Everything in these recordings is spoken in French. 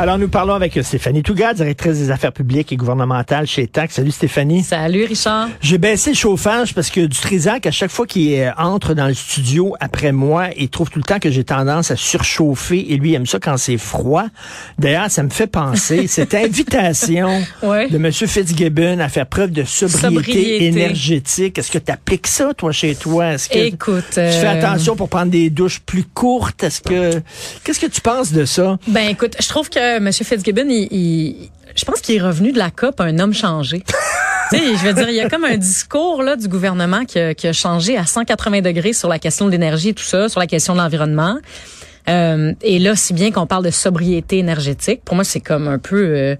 Alors, nous parlons avec Stéphanie Touga, directrice des affaires publiques et gouvernementales chez TAC. Salut Stéphanie. Salut Richard. J'ai baissé le chauffage parce que du Trisac, à chaque fois qu'il euh, entre dans le studio après moi, il trouve tout le temps que j'ai tendance à surchauffer et lui il aime ça quand c'est froid. D'ailleurs, ça me fait penser, cette invitation Ouais. de M. Fitzgibbon à faire preuve de sobriété, Sobriété. énergétique, est-ce que tu appliques ça, toi, chez toi? Est-ce que Écoute, tu fais euh, attention pour prendre des douches plus courtes? Est-ce que, qu'est-ce que tu penses de ça? Ben écoute, je trouve que M. Fitzgibbon, il, il- je pense qu'il est revenu de la COP un homme changé. je veux dire, il y a comme un discours là du gouvernement qui a, qui a changé à 180 degrés sur la question de l'énergie et tout ça, sur la question de l'environnement. Euh, et là, si bien qu'on parle de sobriété énergétique, pour moi, c'est comme un peu... euh,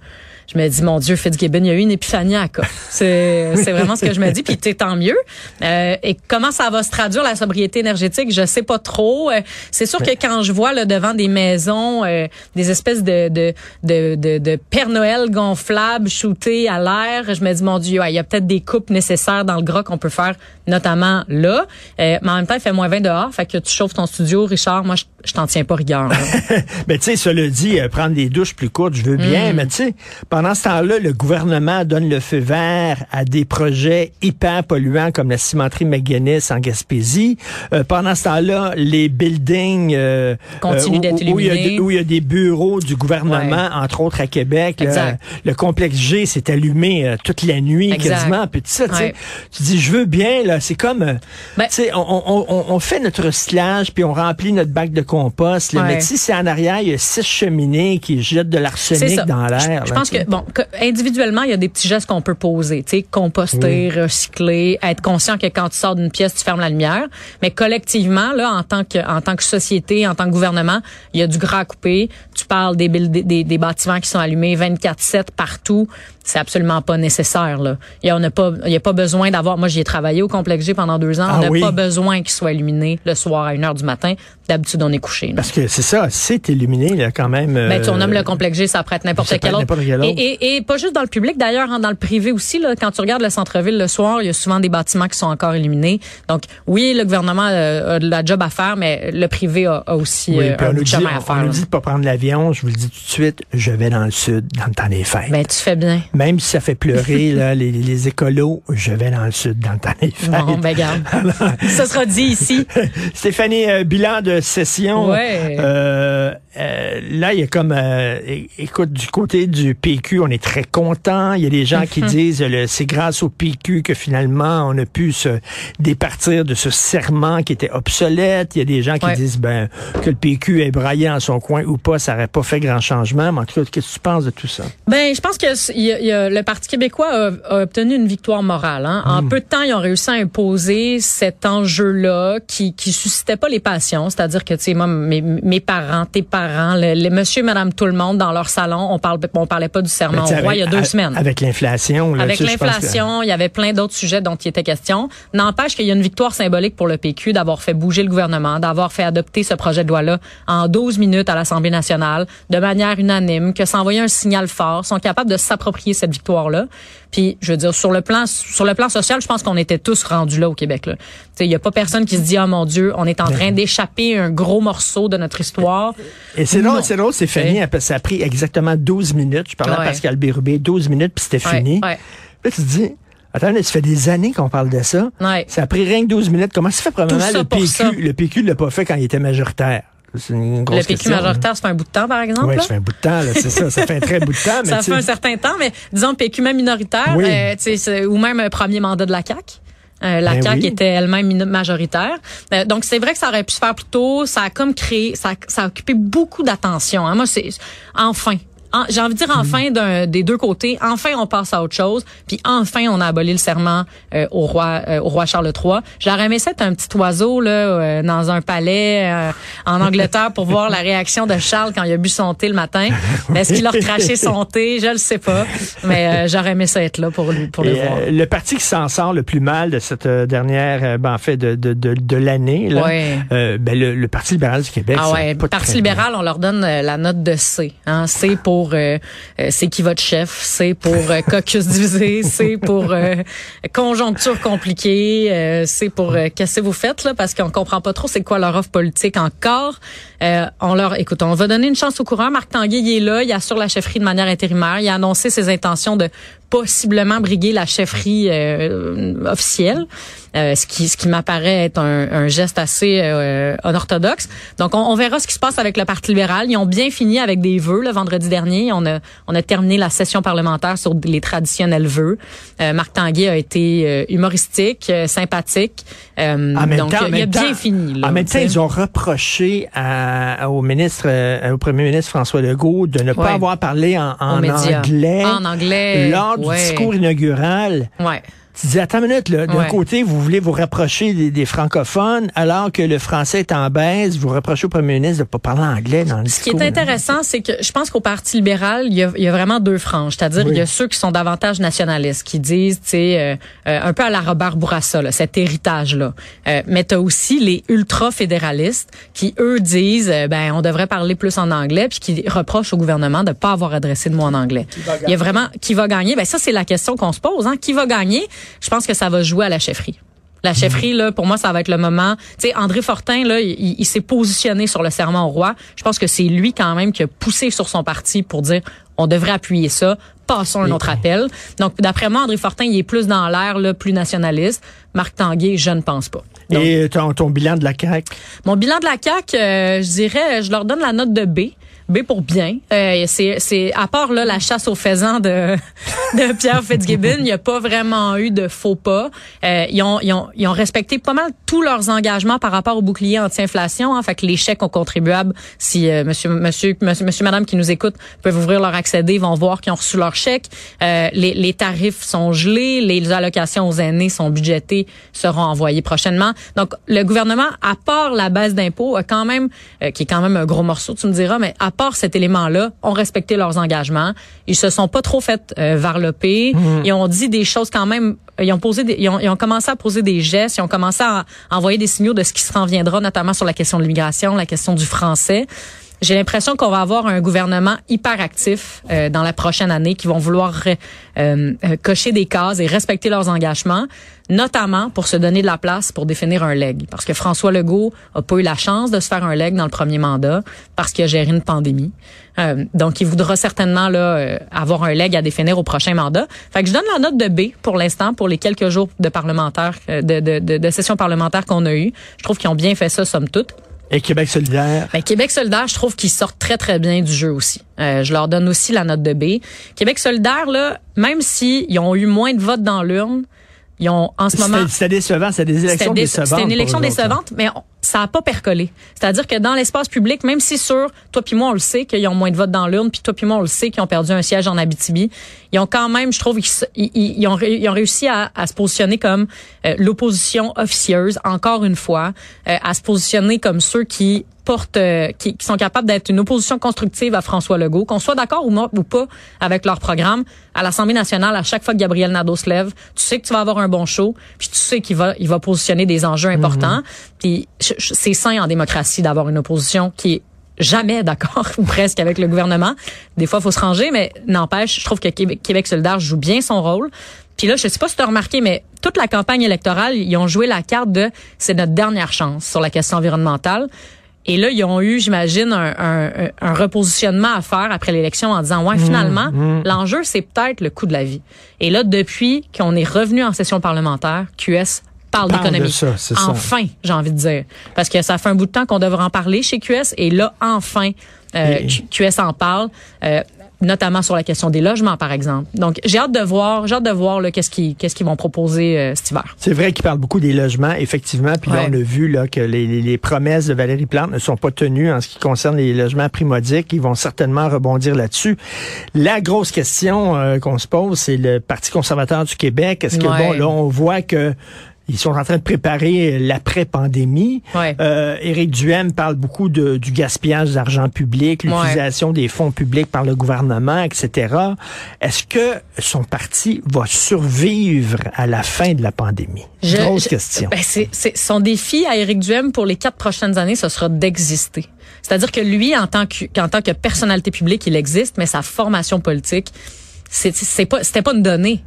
je me dis, mon Dieu, Fitzgibbon, il y a eu une épiphanie à. C'est vraiment ce que je me dis, puis t'es tant mieux. Euh, et comment ça va se traduire, la sobriété énergétique, je sais pas trop. Euh, c'est sûr que quand je vois là, devant des maisons, euh, des espèces de, de, de, de, de Père Noël gonflables shootés à l'air, je me dis, mon Dieu, ouais, il y a peut-être des coupes nécessaires dans le gras qu'on peut faire, notamment là. Euh, mais en même temps, il fait moins 20 dehors, fait que tu chauffes ton studio, Richard, moi, je, je t'en tiens pas rigueur. là. Ben, tu sais, cela dit, euh, prendre des douches plus courtes, je veux Mm. bien, mais tu sais, pendant ce temps-là, le gouvernement donne le feu vert à des projets hyper polluants comme la cimenterie McGuinness en Gaspésie. Euh, pendant ce temps-là, les buildings euh, Continuent où- il y a où il y a des bureaux du gouvernement, Ouais. entre autres à Québec. là, le complexe G s'est allumé euh, toute la nuit Exact. quasiment. Puis tu sais, tu sais, Ouais. tu dis, je veux bien, là, c'est comme, euh, Ben- tu sais, on, on, on, on fait notre recyclage, puis on remplit notre bac de compost, là, Ouais. mais sais, c'est en arrière, il y a six cheminées qui jettent de l'arsenic dans l'air. Je là, pense que bon, que individuellement, il y a des petits gestes qu'on peut poser, tu sais, composter, recycler, être conscient que quand tu sors d'une pièce, tu fermes la lumière, mais collectivement là en tant que en tant que société, en tant que gouvernement, il y a du gras à couper. Tu parles des bâtiments qui sont allumés 24/7 partout, c'est absolument pas nécessaire là. Il y a on n'a pas il y a pas besoin d'avoir moi j'y ai travaillé au complexe G pendant deux ans, Ah on n'a oui. pas besoin qu'il soit illuminé le soir à 1 heure du matin. D'habitude on est couché. Parce que c'est ça, c'est illuminé, là, quand même. Ben, tu euh, nommes le complexe G, ça prête n'importe quel autre. quel autre. Et, et, et pas juste dans le public, d'ailleurs, hein, dans le privé aussi. Là, quand tu regardes le centre-ville le soir, il y a souvent des bâtiments qui sont encore illuminés. Donc, oui, le gouvernement euh, a de la job à faire, mais le privé a, a aussi Oui, euh, un on nous dit, chemin à on faire. nous là. dit de pas prendre l'avion, je vous le dis tout de suite, je vais dans le sud, dans le temps des fêtes. Ben, tu fais bien. Même si ça fait pleurer là, les, les écolos, je vais dans le sud, dans le temps des fêtes. Bon, ben, garde. Ça sera dit ici. Stéphanie, euh, bilan de session. Ouais. Euh, euh, là, il y a comme, euh, écoute, du côté du PQ, on est très content. Il y a des gens qui disent, c'est grâce au PQ que finalement on a pu se départir de ce serment qui était obsolète. Il y a des gens qui Ouais. disent, ben, que le PQ est braillé en son coin ou pas, ça n'aurait pas fait grand changement. Mais en tout cas, qu'est-ce que tu penses de tout ça? Ben, je pense que s- il y a- il y a- le Parti québécois a, a obtenu une victoire morale. Hein. En Hmm. peu de temps, ils ont réussi à imposer cet enjeu-là qui qui suscitait pas les passions. C'est-à-dire que tu sais, moi, mes, mes parents, tes parents, le, les Monsieur, Madame, tout le monde dans leur salon, on parle, on parlait pas du serment au roi il y a deux semaines. Avec l'inflation. là, Avec que- l'inflation, il y avait plein d'autres sujets dont il était question. N'empêche qu'il y a une victoire symbolique pour le PQ d'avoir fait bouger le gouvernement, d'avoir fait adopter ce projet de loi-là en 12 minutes à l'Assemblée nationale, de manière unanime, que ça envoyait un signal fort, sont capables de s'approprier cette victoire-là. Puis, je veux dire, sur le plan, sur le plan social, je pense qu'on était tous rendus là au Québec. là. Tu sais, Il y a pas personne qui se dit, oh mon Dieu, on est en train d'échapper un gros morceau de notre histoire. Et c'est drôle, c'est drôle, parce que ça a pris exactement 12 minutes. Je parlais à. Pascal Bérubé, 12 minutes, puis c'était Ouais, fini. ouais. Là, tu te dis, attends, ça fait des années qu'on parle de ça. Ouais. Ça a pris rien que 12 minutes. Comment ça fait probablement Tout ça le PQ? ça. Le PQ ne l'a pas fait quand il était majoritaire? C'est une grosse Le PQ question, majoritaire, ça fait un bout de temps, par exemple. Oui, ça fait un bout de temps, c'est ça. Ça fait un très bout de temps. Mais ça fait un certain temps, mais disons PQ même minoritaire, Oui. euh, c'est- ou même un premier mandat de la CAQ. Euh, la Ben CAQ oui. était elle-même majoritaire. Euh, donc, c'est vrai que ça aurait pu se faire plus tôt. Ça a comme créé, ça, a- ça a occupé beaucoup d'attention. hein. Moi, c'est enfin. En- J'ai envie de dire enfin d'un- des deux côtés. Enfin, on passe à autre chose. Puis enfin, on a aboli le serment euh, au roi euh, au roi Charles III. J'aurais aimé ça être un petit oiseau là euh, dans un palais euh, en Angleterre pour voir la réaction de Charles quand il a bu son thé le matin. Est-ce qu'il a recraché son thé? Je le sais pas. Mais euh, j'aurais aimé ça être là pour lui pour le voir. euh, le parti qui s'en sort le plus mal de cette dernière, ben, en fait, de, de, de, de l'année, là, Ouais. ben, le, le Parti libéral du Québec. Ah ouais, Parti bien. libéral, on leur donne la note de C. Hein. C pour euh, euh, c'est qui votre chef, C pour euh, caucus divisé, C pour euh, conjoncture compliquée, euh, C pour qu'est-ce que vous faites là? Parce qu'on comprend pas trop c'est quoi leur offre politique encore. Euh, on leur écoute, on va donner une chance au courant. Marc Tanguay il est là, il assure la chefferie de manière intérimaire, il a annoncé ses intentions de possiblement briguer la chefferie euh, officielle, euh, ce qui ce qui m'apparaît être un, un geste assez euh, unorthodoxe. Donc on, on verra ce qui se passe avec le Parti libéral. Ils ont bien fini avec des vœux le vendredi dernier. On a on a terminé la session parlementaire sur les traditionnels vœux. Euh, Marc Tanguay a été euh, humoristique, euh, sympathique. Euh, donc temps, il a bien temps- fini. Là, en même temps, ils ont reproché à- au ministre, euh, au premier ministre François Legault de ne Ouais. pas avoir parlé en, anglais. En anglais, Lors du discours inaugural. Ouais. Tu dis, attends une minute, là. D'un Ouais. côté, vous voulez vous rapprocher des, des francophones, alors que le français est en baisse. Vous reprochez au premier ministre de ne pas parler anglais dans le Ce qui est intéressant, c'est que je pense qu'au Parti libéral, il y a, il y a vraiment deux franges. C'est-à-dire, Oui. il y a ceux qui sont davantage nationalistes, qui disent, tu sais, euh, euh, un peu à la Robert Bourassa, là, cet héritage-là. Euh, mais tu as aussi les ultra-fédéralistes qui, eux, disent, euh, ben, on devrait parler plus en anglais, puis qui reprochent au gouvernement de pas avoir adressé de mots en anglais. Il y a vraiment qui va gagner. Ben ça, c'est la question qu'on se pose. Hein. Qui va gagner? Je pense que ça va jouer à la chefferie. La chefferie, là, pour moi, ça va être le moment. Tu sais, André Fortin, là, il, il s'est positionné sur le serment au roi. Je pense que c'est lui quand même qui a poussé sur son parti pour dire on devrait appuyer ça. Passons un autre appel. Donc, d'après moi, André Fortin, il est plus dans l'air, là, plus nationaliste. Marc Tanguay, je ne pense pas. Donc, Et ton, ton bilan de la CAQ? mon bilan de la CAQ, euh, je dirais, je leur donne la note de B. B pour bien. Euh, c'est, à part là la chasse aux faisans de, de Pierre Fitzgibbon, il n'y a pas vraiment eu de faux pas. Euh, ils, ont, ils, ont, ils ont respecté pas mal tous leurs engagements par rapport au bouclier anti-inflation. Hein, fait que les chèques aux contribuables, si euh, monsieur, monsieur, monsieur, monsieur, madame qui nous écoutent peuvent ouvrir leur accédé, vont voir qu'ils ont reçu leur chèque. Euh, les, les tarifs sont gelés, les allocations aux aînés sont budgétées, seront envoyées prochainement. Donc le gouvernement, à part la baisse d'impôts, quand même, euh, qui est quand même un gros morceau, tu me diras, mais à part cet élément-là, ont respecté leurs engagements. Ils se sont pas trop fait euh, varloper. Ils ont dit des choses quand même. Ils ont posé, des, ils, ont, ils ont commencé à poser des gestes. Ils ont commencé à envoyer des signaux de ce qui se s'en viendra, notamment sur la question de l'immigration, la question du français. J'ai l'impression qu'on va avoir un gouvernement hyper actif euh, dans la prochaine année qui vont vouloir euh, euh, cocher des cases et respecter leurs engagements, notamment pour se donner de la place pour définir un leg. Parce que François Legault a pas eu la chance de se faire un leg dans le premier mandat parce qu'il a géré une pandémie. Euh, donc, il voudra certainement là euh, avoir un leg à définir au prochain mandat. Fait que je donne la note de B pour l'instant pour les quelques jours de parlementaire, euh, de, de, de, de session parlementaire qu'on a eu. Je trouve qu'ils ont bien fait ça, somme toute. Et Québec solidaire? Ben, Québec solidaire, je trouve qu'ils sortent très, très bien du jeu aussi. Euh, je leur donne aussi la note de B. Québec solidaire, là, même s'ils ont eu moins de votes dans l'urne, ils ont en ce moment... C'était c'était décevant, c'était des élections décevantes. C'était une élection décevante, mais on- ça a pas percolé. C'est-à-dire que dans l'espace public, même si sur toi puis moi on le sait qu'ils ont moins de votes dans l'urne, puis toi puis moi on le sait qu'ils ont perdu un siège en Abitibi, ils ont quand même, je trouve, ils, ont, réussi à, à se positionner comme euh, l'opposition officieuse, encore une fois, euh, à se positionner comme ceux qui portent, euh, qui, qui sont capables d'être une opposition constructive à François Legault, qu'on soit d'accord ou, pas avec leur programme. À l'Assemblée nationale, à chaque fois que Gabriel Nadeau se lève, tu sais que tu vas avoir un bon show, puis tu sais qu'il va, il va positionner des enjeux importants. Puis je- je- c'est sain en démocratie d'avoir une opposition qui est jamais d'accord ou presque avec le gouvernement. Des fois, il faut se ranger, mais n'empêche, je trouve que Québec, Québec solidaire joue bien son rôle. Puis là, je sais pas si tu as remarqué, mais toute la campagne électorale, ils ont joué la carte de c'est notre dernière chance sur la question environnementale. Et là, ils ont eu, j'imagine, un, un, un repositionnement à faire après l'élection en disant, ouais, finalement, l'enjeu, c'est peut-être le coût de la vie. Et là, depuis qu'on est revenu en session parlementaire, QS parle Parle d'économie. ça, c'est ça. Enfin, j'ai envie de dire. Parce que ça fait un bout de temps qu'on devrait en parler chez QS et là, enfin, euh, Et- QS en parle. euh, notamment sur la question des logements, par exemple. Donc, j'ai hâte de voir, j'ai hâte de voir qu'est-ce qu'ils, qu'est-ce qu'ils vont proposer euh, cet hiver. C'est vrai qu'il parle beaucoup des logements, effectivement. Puis là, on a vu là, que les, les- les promesses de Valérie Plante ne sont pas tenues en ce qui concerne les logements primodiques. Ils vont certainement rebondir là-dessus. La grosse question euh, qu'on se pose, c'est le Parti conservateur du Québec. Est-ce que, Ouais. bon, là, on voit que ils sont en train de préparer l'après-pandémie. Ouais. Euh, Éric Duhem parle beaucoup de, du gaspillage d'argent public, l'utilisation des fonds publics par le gouvernement, etc. Est-ce que son parti va survivre à la fin de la pandémie? Je- Grosse je- question. ben, c'est, son défi à Éric Duhem pour les quatre prochaines années, ce sera d'exister. C'est-à-dire que lui, en tant que, qu'en tant que personnalité publique, il existe, mais sa formation politique, c'est, c'est pas, c'était pas une donnée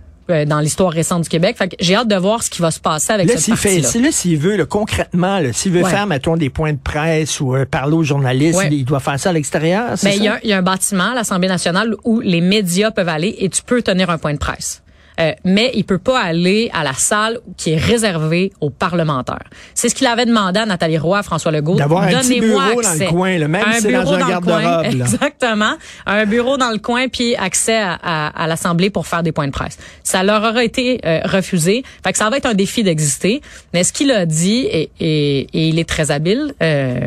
dans l'histoire récente du Québec. Fait que j'ai hâte de voir ce qui va se passer avec Là, ce s'il fait, parti-là. si- là, s'il veut, là, concrètement, s'il veut Ouais. faire, mettons, des points de presse ou euh, parler aux journalistes, Ouais. il, doit faire ça à l'extérieur, Ben, il y, y a un bâtiment à l'Assemblée nationale où les médias peuvent aller et tu peux tenir un point de presse. Euh, mais il peut pas aller à la salle qui est réservée aux parlementaires. C'est ce qu'il avait demandé à Nathalie Roy, à François Legault. D'avoir un petit bureau dans le coin, là, même un si c'est dans bureau un le coin. Exactement. Un bureau dans le coin puis accès à, à- à l'Assemblée pour faire des points de presse. Ça leur aura été euh, refusé. Fait que ça va être un défi d'exister. Mais ce qu'il a dit, et, et, et il est très habile, euh,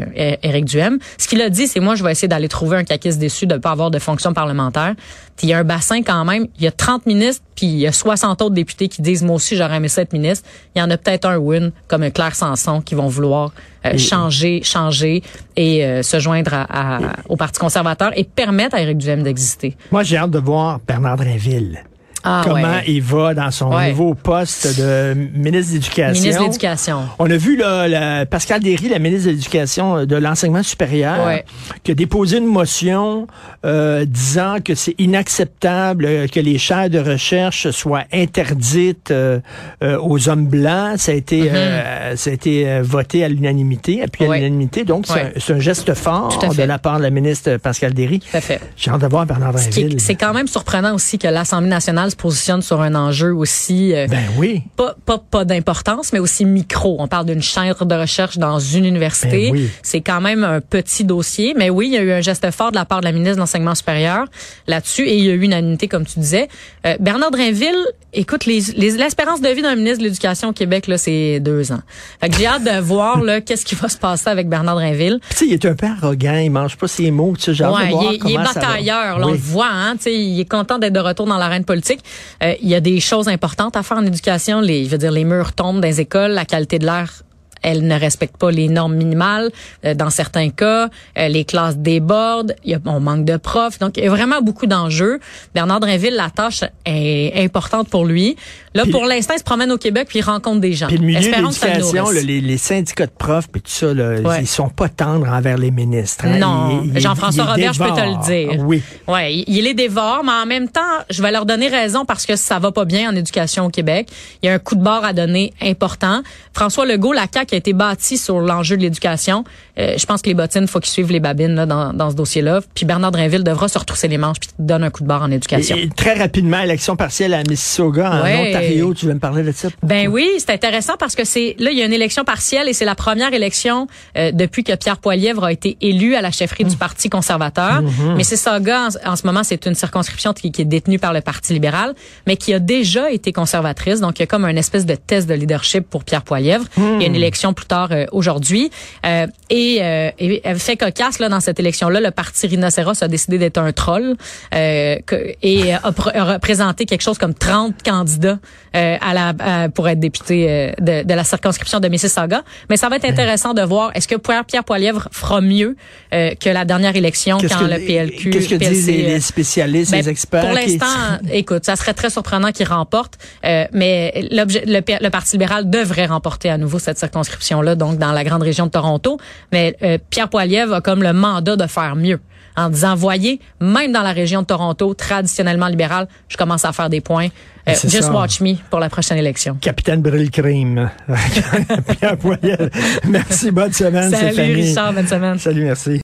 Éric Duhem, ce qu'il a dit, c'est moi, je vais essayer d'aller trouver un caquiste déçu de ne pas avoir de fonction parlementaire. Puis il y a un bassin quand même. Il y a 30 ministres, puis il y a 60 autres députés qui disent, moi aussi, j'aurais aimé ça être ministre. Il y en a peut-être un win, comme un Claire Sanson, qui vont vouloir euh, changer, changer et euh, se joindre à, à- au Parti conservateur et permettre à Éric Duhem d'exister. Moi, j'ai hâte de voir Bernard Drinville. Ah, Comment ouais. il va dans son Ouais. nouveau poste de ministre de l'Éducation. Ministre de l'Éducation. On a vu là, la- Pascal Derry, la ministre de l'Éducation euh, de l'enseignement supérieur, Ouais. qui a déposé une motion euh, disant que c'est inacceptable euh, que les chaires de recherche soient interdites euh, euh, aux hommes blancs. Ça a été, euh, ça a été voté à l'unanimité, appuyé Mm-hmm. À l'unanimité. Donc, c'est un- geste fort de la part de la ministre Pascal Derry. Tout à fait. J'ai hâte de voir Bernard Drinville. C'est quand même surprenant aussi que l'Assemblée nationale se positionne sur un enjeu aussi euh, Ben oui. pas pas, pas d'importance, mais aussi micro. On parle d'une chaire de recherche dans une université. Ben oui. C'est quand même un petit dossier, mais oui, il y a eu un geste fort de la part de la ministre de l'enseignement supérieur là-dessus, et il y a eu unanimité, comme tu disais. Euh, Bernard Drinville, écoute, les, les- l'espérance de vie d'un ministre de l'Éducation au Québec là, c'est deux ans. Fait que j'ai hâte de voir là qu'est-ce qui va se passer avec Bernard Drinville. Puis, tu sais, il est un peu arrogant, il mange pas ses mots, tu sais, j'ai hâte Ouais, de voir il est, il est batailleur, là, on le voit, hein, tu sais, il est content d'être de retour dans l'arène politique. Euh, il y a des choses importantes à faire en éducation. Les, je veux dire, les murs tombent dans les écoles, la qualité de l'air elle ne respecte pas les normes minimales euh, dans certains cas. Euh, les classes débordent. Il y a, on manque de profs. Donc, il y a vraiment beaucoup d'enjeux. Bernard Drinville, la tâche est importante pour lui. Là, Puis- pour l'instant, il se promène au Québec puis il rencontre des gens. Puis le milieu de Espérons le l'éducation, là, les, les syndicats de profs, puis tout ça, là, Ouais. ils sont pas tendres envers les ministres. hein. Non, Jean-François Robert, je peux te le dire. Oui. Ouais, il- il les dévore, mais en même temps, je vais leur donner raison parce que ça va pas bien en éducation au Québec. Il y a un coup de barre à donner important. François Legault, la CAQ a été bâti sur l'enjeu de l'éducation. Euh, je pense que les bottines, faut qu'ils suivent les babines là, dans, dans ce dossier-là. Puis Bernard Drinville devra se retrousser les manches puis donner un coup de barre en éducation. Et- et très rapidement, élection partielle à Mississauga, en Ouais. Ontario. Tu veux me parler de ça? Ben oui, c'est intéressant parce que c'est là il y a une élection partielle et c'est la première élection euh, depuis que Pierre Poilievre a été élu à la chefferie du Parti conservateur. Ça, gars, en, en ce moment, c'est une circonscription qui, qui est détenue par le Parti libéral, mais qui a déjà été conservatrice. Donc il y a comme un espèce de test de leadership pour Pierre Poilievre. Il y a une élection plus tard euh, aujourd'hui Euh, et, euh, et elle fait cocasse là dans cette élection-là, le Parti rhinocéros a décidé d'être un troll euh, que- et a, pr- a représenté quelque chose comme 30 candidats euh, à la à- pour être député euh, de, de la circonscription de Mississauga. Mais ça va être intéressant de voir est-ce que Pierre, Poilievre fera mieux euh, que la dernière élection Qu'est-ce quand que, le PLQ. qu'est-ce que PLC, disent les, euh, les spécialistes, ben, les experts? Pour qui- l'instant, écoute, ça serait très surprenant qu'il remporte, euh, mais l'objet, le, le Parti libéral devrait remporter à nouveau cette circonscription-là, donc dans la grande région de Toronto. Mais euh, Pierre Poilievre a comme le mandat de faire mieux en disant, voyez, même dans la région de Toronto, traditionnellement libérale, je commence à faire des points. Euh, just ça. watch me pour la prochaine élection. Capitaine Brille Crime. Pierre Poilievre. Merci, bonne semaine, Salut. Richard, bonne semaine. Salut, merci.